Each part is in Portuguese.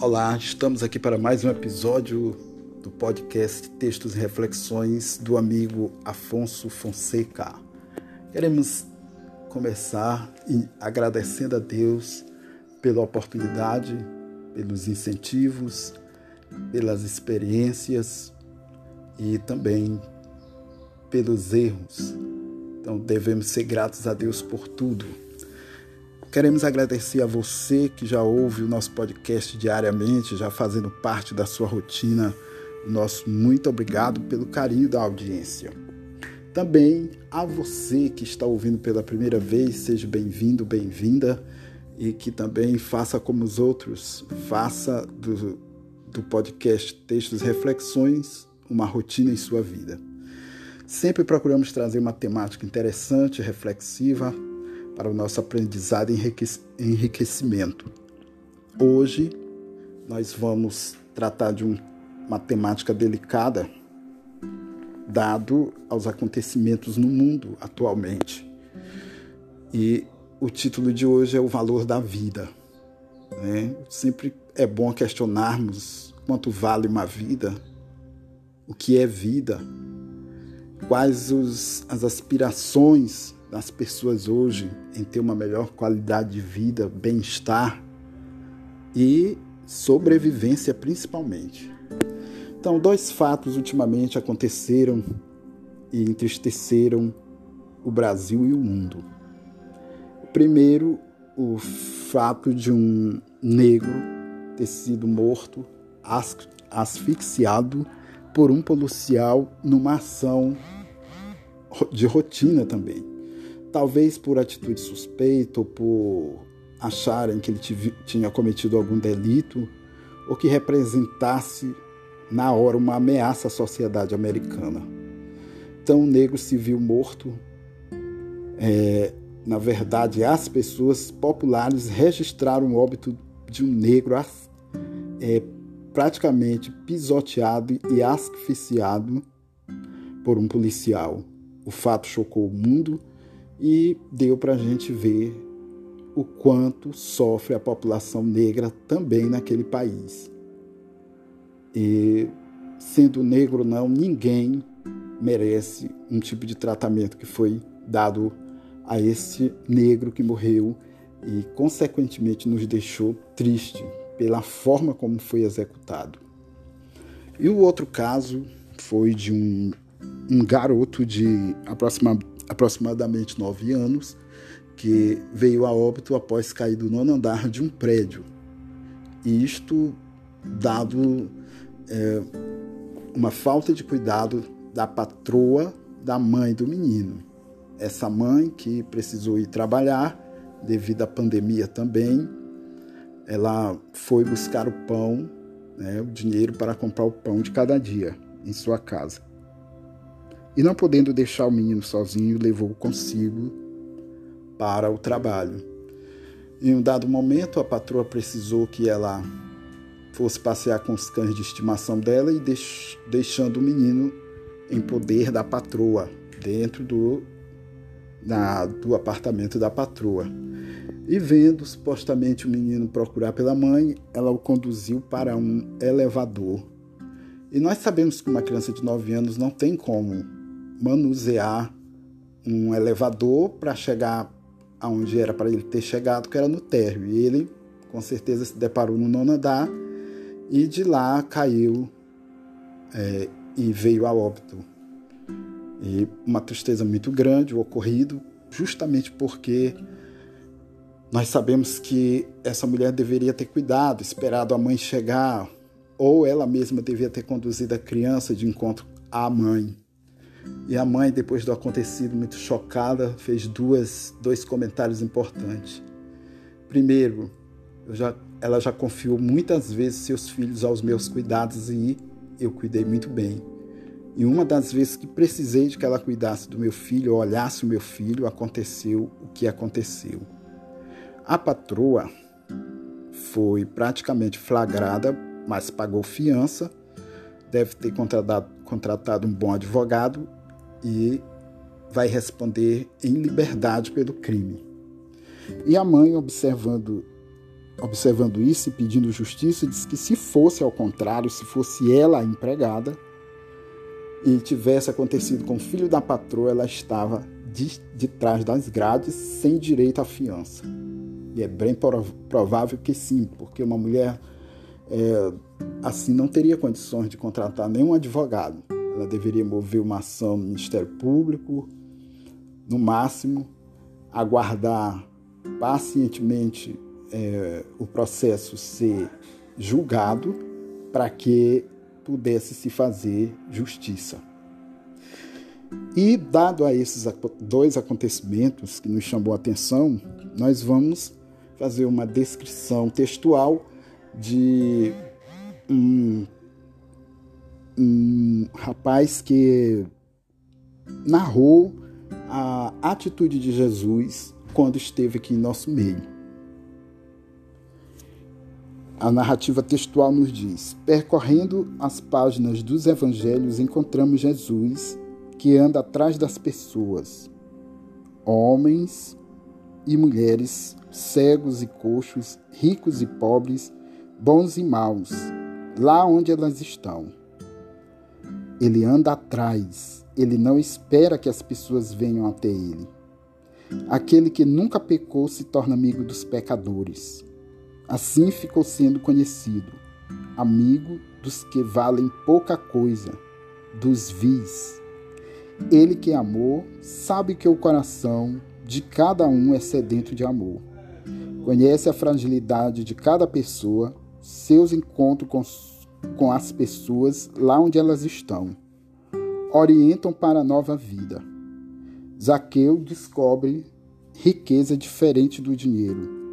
Olá, estamos aqui para mais um episódio do podcast Textos e Reflexões do amigo Afonso Fonseca. Queremos começar agradecendo a Deus pela oportunidade, pelos incentivos, pelas experiências e também pelos erros. Então devemos ser gratos a Deus por tudo. Queremos agradecer a você que já ouve o nosso podcast diariamente, já fazendo parte da sua rotina. Nosso muito obrigado pelo carinho da audiência. Também a você que está ouvindo pela primeira vez, seja bem-vindo, bem-vinda e que também faça como os outros, faça do, do podcast Textos Reflexões uma rotina em sua vida. Sempre procuramos trazer uma temática interessante, reflexiva, para o nosso aprendizado e enriquecimento. Hoje nós vamos tratar de um, uma temática delicada, dado aos acontecimentos no mundo atualmente. E o título de hoje é O Valor da Vida. Né? Sempre é bom questionarmos quanto vale uma vida, o que é vida, quais os, as aspirações das pessoas hoje em ter uma melhor qualidade de vida, bem-estar e sobrevivência principalmente. Então, dois fatos ultimamente aconteceram e entristeceram o Brasil e o mundo. Primeiro, o fato de um negro ter sido morto, asfixiado por um policial numa ação de rotina também talvez por atitude suspeita ou por acharem que ele tinha cometido algum delito ou que representasse na hora uma ameaça à sociedade americana. Então o negro se viu morto. É, na verdade, as pessoas populares registraram o óbito de um negro é, praticamente pisoteado e asfixiado por um policial. O fato chocou o mundo e deu para a gente ver o quanto sofre a população negra também naquele país. E sendo negro ou não, ninguém merece um tipo de tratamento que foi dado a esse negro que morreu e, consequentemente, nos deixou triste pela forma como foi executado. E o outro caso foi de um, um garoto de aproximadamente aproximadamente nove anos, que veio a óbito após cair do nono andar de um prédio. Isto dado é, uma falta de cuidado da patroa da mãe do menino. Essa mãe que precisou ir trabalhar devido à pandemia também, ela foi buscar o pão, né, o dinheiro para comprar o pão de cada dia em sua casa. E não podendo deixar o menino sozinho, levou consigo para o trabalho. Em um dado momento, a patroa precisou que ela fosse passear com os cães de estimação dela e deix deixando o menino em poder da patroa, dentro do, na, do apartamento da patroa. E vendo supostamente o menino procurar pela mãe, ela o conduziu para um elevador. E nós sabemos que uma criança de 9 anos não tem como manusear um elevador para chegar aonde era para ele ter chegado, que era no térreo. E ele, com certeza, se deparou no nono andar e de lá caiu é, e veio a óbito. E uma tristeza muito grande o ocorrido, justamente porque nós sabemos que essa mulher deveria ter cuidado, esperado a mãe chegar, ou ela mesma devia ter conduzido a criança de encontro à mãe. E a mãe, depois do acontecido, muito chocada, fez duas, dois comentários importantes. Primeiro, já, ela já confiou muitas vezes seus filhos aos meus cuidados e eu cuidei muito bem. E uma das vezes que precisei de que ela cuidasse do meu filho, olhasse o meu filho, aconteceu o que aconteceu. A patroa foi praticamente flagrada, mas pagou fiança, deve ter contratado, contratado um bom advogado e vai responder em liberdade pelo crime. E a mãe, observando observando isso e pedindo justiça, diz que se fosse ao contrário, se fosse ela a empregada e tivesse acontecido com o filho da patroa, ela estava de, de trás das grades sem direito à fiança. E é bem provável que sim, porque uma mulher é, assim não teria condições de contratar nenhum advogado. Ela deveria mover uma ação no Ministério Público, no máximo, aguardar pacientemente é, o processo ser julgado para que pudesse se fazer justiça. E, dado a esses dois acontecimentos que nos chamou a atenção, nós vamos fazer uma descrição textual de um, um rapaz que narrou a atitude de Jesus quando esteve aqui em nosso meio. A narrativa textual nos diz: percorrendo as páginas dos evangelhos, encontramos Jesus que anda atrás das pessoas, homens e mulheres, cegos e coxos, ricos e pobres, bons e maus, lá onde elas estão. Ele anda atrás, ele não espera que as pessoas venham até ele. Aquele que nunca pecou se torna amigo dos pecadores. Assim ficou sendo conhecido, amigo dos que valem pouca coisa, dos vis. Ele que amou, sabe que o coração de cada um é sedento de amor. Conhece a fragilidade de cada pessoa, seus encontros com, com as pessoas lá onde elas estão. Orientam para a nova vida. Zaqueu descobre riqueza diferente do dinheiro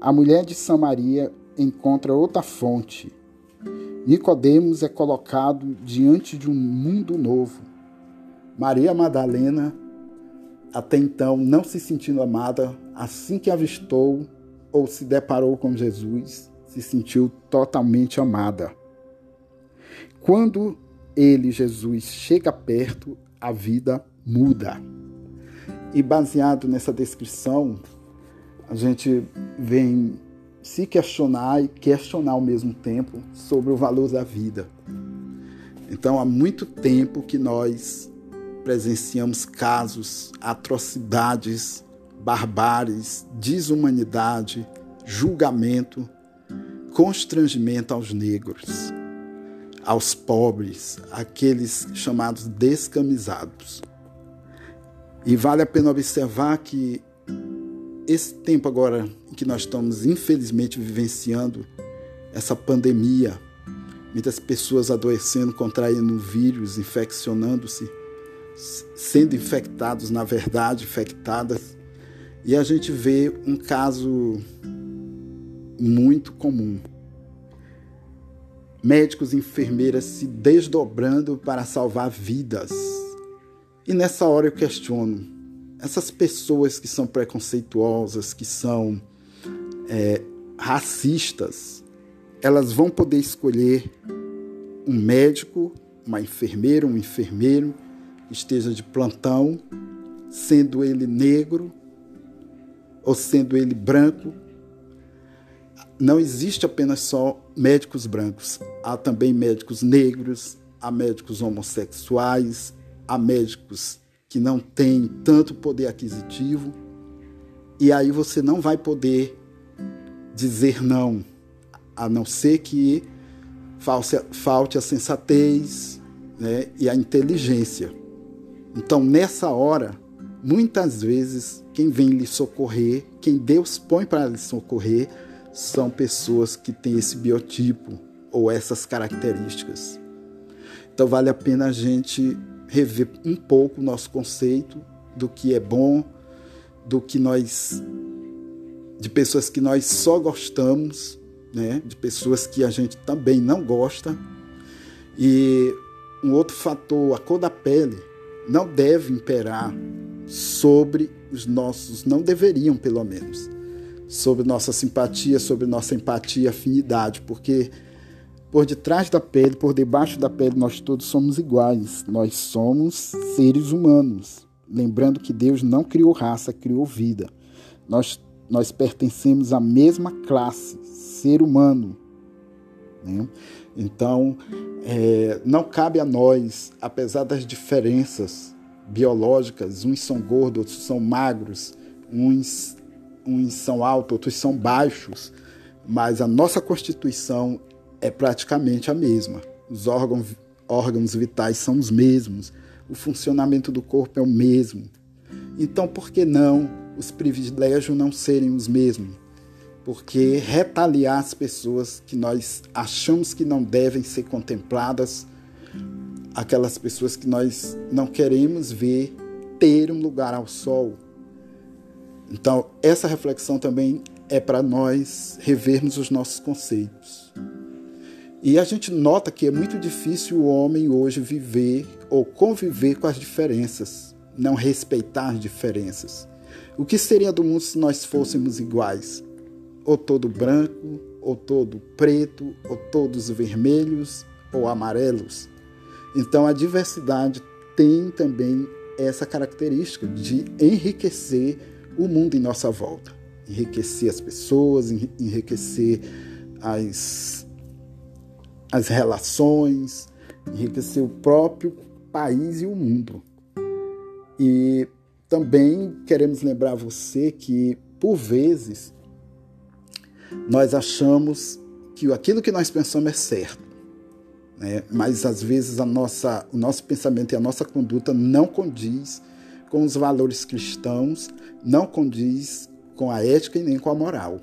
a mulher de Samaria encontra outra fonte. Nicodemos é colocado diante de um mundo novo. Maria Madalena, até então não se sentindo amada, assim que avistou ou se deparou com Jesus, se sentiu totalmente amada. Quando ele, Jesus, chega perto, a vida muda. E baseado nessa descrição, a gente vem se questionar e questionar ao mesmo tempo sobre o valor da vida. Então, há muito tempo que nós presenciamos casos, atrocidades, barbáries, desumanidade, julgamento, constrangimento aos negros, aos pobres, aqueles chamados descamisados. E vale a pena observar que esse tempo agora que nós estamos infelizmente vivenciando essa pandemia, muitas pessoas adoecendo, contraindo vírus, infeccionando-se, sendo infectados, na verdade, infectadas. E a gente vê um caso muito comum. Médicos e enfermeiras se desdobrando para salvar vidas. E nessa hora eu questiono: essas pessoas que são preconceituosas, que são é, racistas, elas vão poder escolher um médico, uma enfermeira, um enfermeiro que esteja de plantão, sendo ele negro ou sendo ele branco. Não existe apenas só médicos brancos, há também médicos negros, há médicos homossexuais, há médicos que não tem tanto poder aquisitivo, e aí você não vai poder dizer não, a não ser que falte a sensatez né, e a inteligência. Então, nessa hora, muitas vezes, quem vem lhe socorrer, quem Deus põe para lhe socorrer, são pessoas que têm esse biotipo ou essas características. Então, vale a pena a gente rever um pouco o nosso conceito do que é bom, do que nós de pessoas que nós só gostamos, né? De pessoas que a gente também não gosta. E um outro fator, a cor da pele, não deve imperar sobre os nossos, não deveriam pelo menos, sobre nossa simpatia, sobre nossa empatia, afinidade, porque por detrás da pele, por debaixo da pele, nós todos somos iguais. Nós somos seres humanos. Lembrando que Deus não criou raça, criou vida. Nós nós pertencemos à mesma classe, ser humano. Né? Então, é, não cabe a nós, apesar das diferenças biológicas, uns são gordos, outros são magros, uns, uns são altos, outros são baixos, mas a nossa constituição é praticamente a mesma. Os órgãos, órgãos vitais são os mesmos, o funcionamento do corpo é o mesmo. Então, por que não os privilégios não serem os mesmos? Porque retaliar as pessoas que nós achamos que não devem ser contempladas, aquelas pessoas que nós não queremos ver ter um lugar ao sol. Então, essa reflexão também é para nós revermos os nossos conceitos. E a gente nota que é muito difícil o homem hoje viver ou conviver com as diferenças, não respeitar as diferenças. O que seria do mundo se nós fôssemos iguais? Ou todo branco, ou todo preto, ou todos vermelhos ou amarelos? Então a diversidade tem também essa característica de enriquecer o mundo em nossa volta enriquecer as pessoas, enriquecer as, as relações, enriquecer o próprio país e o mundo. E também queremos lembrar você que, por vezes, nós achamos que aquilo que nós pensamos é certo. Né? Mas às vezes a nossa, o nosso pensamento e a nossa conduta não condiz com os valores cristãos, não condiz com a ética e nem com a moral.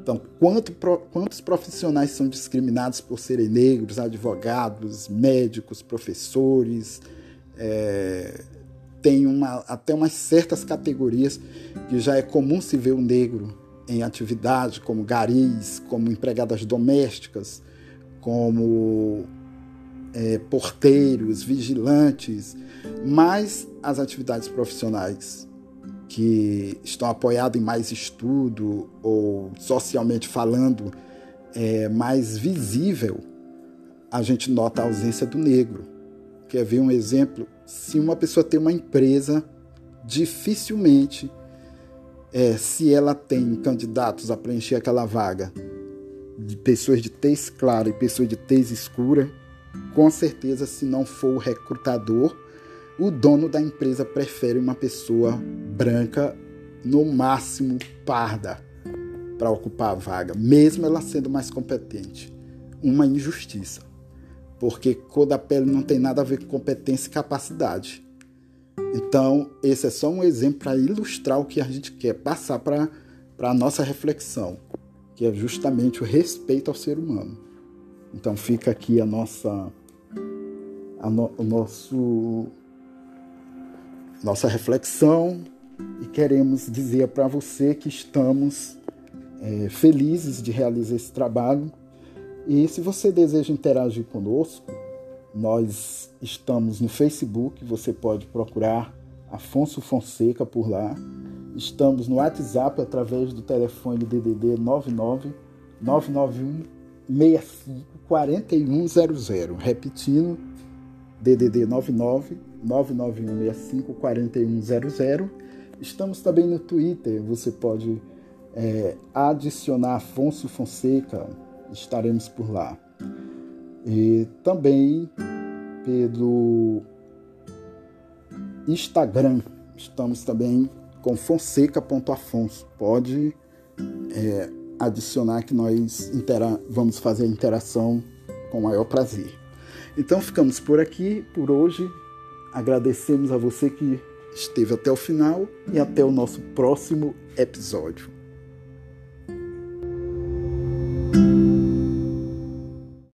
Então, quanto, quantos profissionais são discriminados por serem negros, advogados, médicos, professores, é, tem uma, até umas certas categorias que já é comum se ver o negro em atividade, como garis, como empregadas domésticas, como é, porteiros, vigilantes, mas as atividades profissionais que estão apoiados em mais estudo ou socialmente falando é mais visível, a gente nota a ausência do negro. Quer ver um exemplo? Se uma pessoa tem uma empresa, dificilmente, é, se ela tem candidatos a preencher aquela vaga de pessoas de tez clara e pessoas de tez escura, com certeza, se não for o recrutador, o dono da empresa prefere uma pessoa branca, no máximo parda, para ocupar a vaga, mesmo ela sendo mais competente. Uma injustiça, porque cor da pele não tem nada a ver com competência e capacidade. Então, esse é só um exemplo para ilustrar o que a gente quer passar para a nossa reflexão, que é justamente o respeito ao ser humano. Então, fica aqui a nossa, a no, o nosso nossa reflexão e queremos dizer para você que estamos é, felizes de realizar esse trabalho. E se você deseja interagir conosco, nós estamos no Facebook, você pode procurar Afonso Fonseca por lá. Estamos no WhatsApp através do telefone DDD 99 991 65 4100. Repetindo, DDD 99 99165 4100. Estamos também no Twitter, você pode é, adicionar Afonso Fonseca, estaremos por lá. E também pelo Instagram, estamos também com fonseca.afonso. Pode é, adicionar que nós vamos fazer a interação com o maior prazer. Então ficamos por aqui por hoje. Agradecemos a você que esteve até o final e até o nosso próximo episódio.